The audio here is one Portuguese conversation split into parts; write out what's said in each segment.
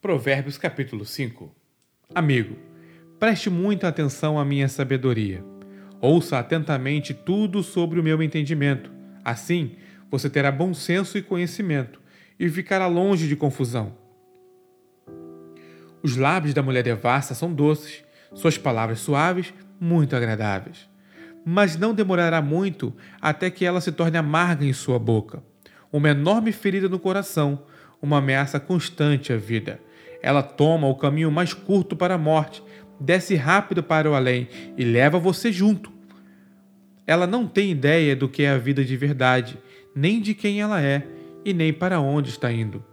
Provérbios capítulo 5 Amigo, preste muita atenção à minha sabedoria. Ouça atentamente tudo sobre o meu entendimento. Assim, você terá bom senso e conhecimento e ficará longe de confusão. Os lábios da mulher devassa são doces, suas palavras suaves, muito agradáveis. Mas não demorará muito até que ela se torne amarga em sua boca. Uma enorme ferida no coração, uma ameaça constante à vida ela toma o caminho mais curto para a morte, desce rápido para o além e leva você junto. Ela não tem ideia do que é a vida de verdade, nem de quem ela é e nem para onde está indo.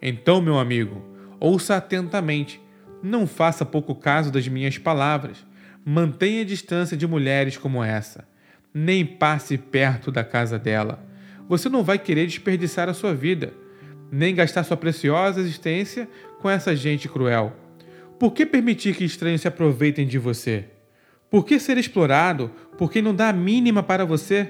Então, meu amigo, ouça atentamente. Não faça pouco caso das minhas palavras. Mantenha distância de mulheres como essa. Nem passe perto da casa dela. Você não vai querer desperdiçar a sua vida nem gastar sua preciosa existência com essa gente cruel. Por que permitir que estranhos se aproveitem de você? Por que ser explorado por quem não dá a mínima para você?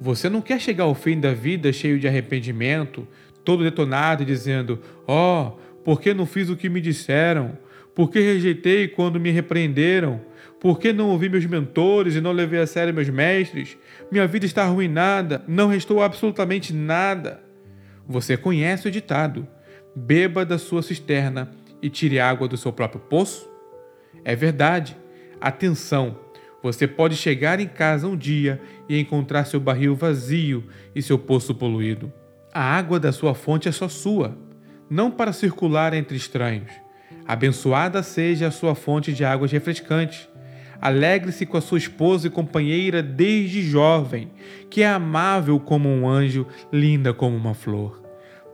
Você não quer chegar ao fim da vida cheio de arrependimento, todo detonado e dizendo: oh, por que não fiz o que me disseram? Por que rejeitei quando me repreenderam? Por que não ouvi meus mentores e não levei a sério meus mestres? Minha vida está arruinada, não restou absolutamente nada. Você conhece o ditado: beba da sua cisterna e tire água do seu próprio poço? É verdade. Atenção! Você pode chegar em casa um dia e encontrar seu barril vazio e seu poço poluído. A água da sua fonte é só sua, não para circular entre estranhos. Abençoada seja a sua fonte de águas refrescantes. Alegre-se com a sua esposa e companheira desde jovem, que é amável como um anjo, linda como uma flor.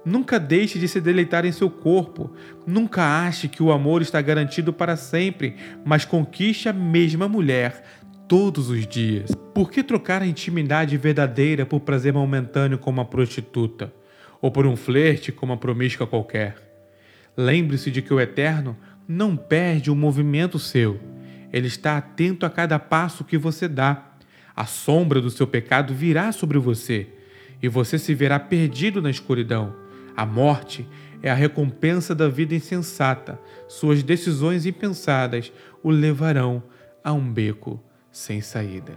Nunca deixe de se deleitar em seu corpo. Nunca ache que o amor está garantido para sempre, mas conquiste a mesma mulher todos os dias. Por que trocar a intimidade verdadeira por prazer momentâneo com uma prostituta? Ou por um flerte com uma promíscua qualquer? Lembre-se de que o Eterno não perde um movimento seu. Ele está atento a cada passo que você dá. A sombra do seu pecado virá sobre você e você se verá perdido na escuridão. A morte é a recompensa da vida insensata. Suas decisões impensadas o levarão a um beco sem saída.